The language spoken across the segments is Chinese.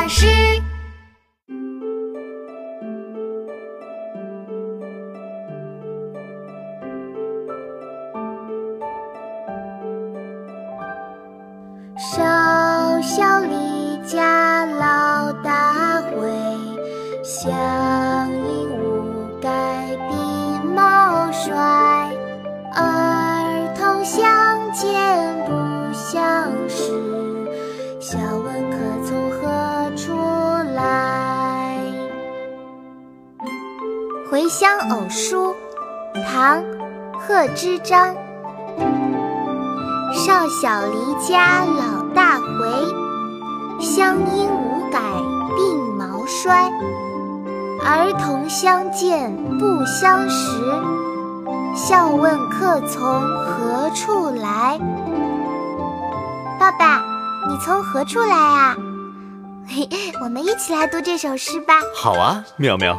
老师。少小离家老大回，乡音无改鬓毛衰。回乡偶书》唐·贺知章。少小离家老大回，乡音无改鬓毛衰。儿童相见不相识，笑问客从何处来。爸爸，你从何处来啊？嘿，我们一起来读这首诗吧。好啊，妙妙，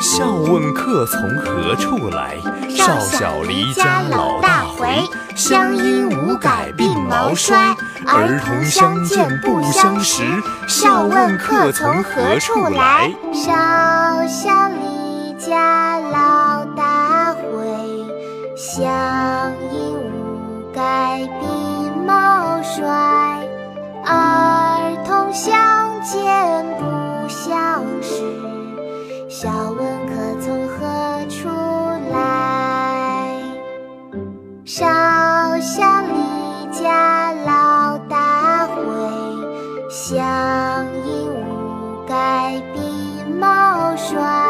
笑问客从何处来。少小离家老大回，乡音无改鬓毛衰。儿童相见不相识，笑问客从何处来。少小离家老大回，乡音无改鬓毛衰。儿童相见乡音无改鬓毛衰。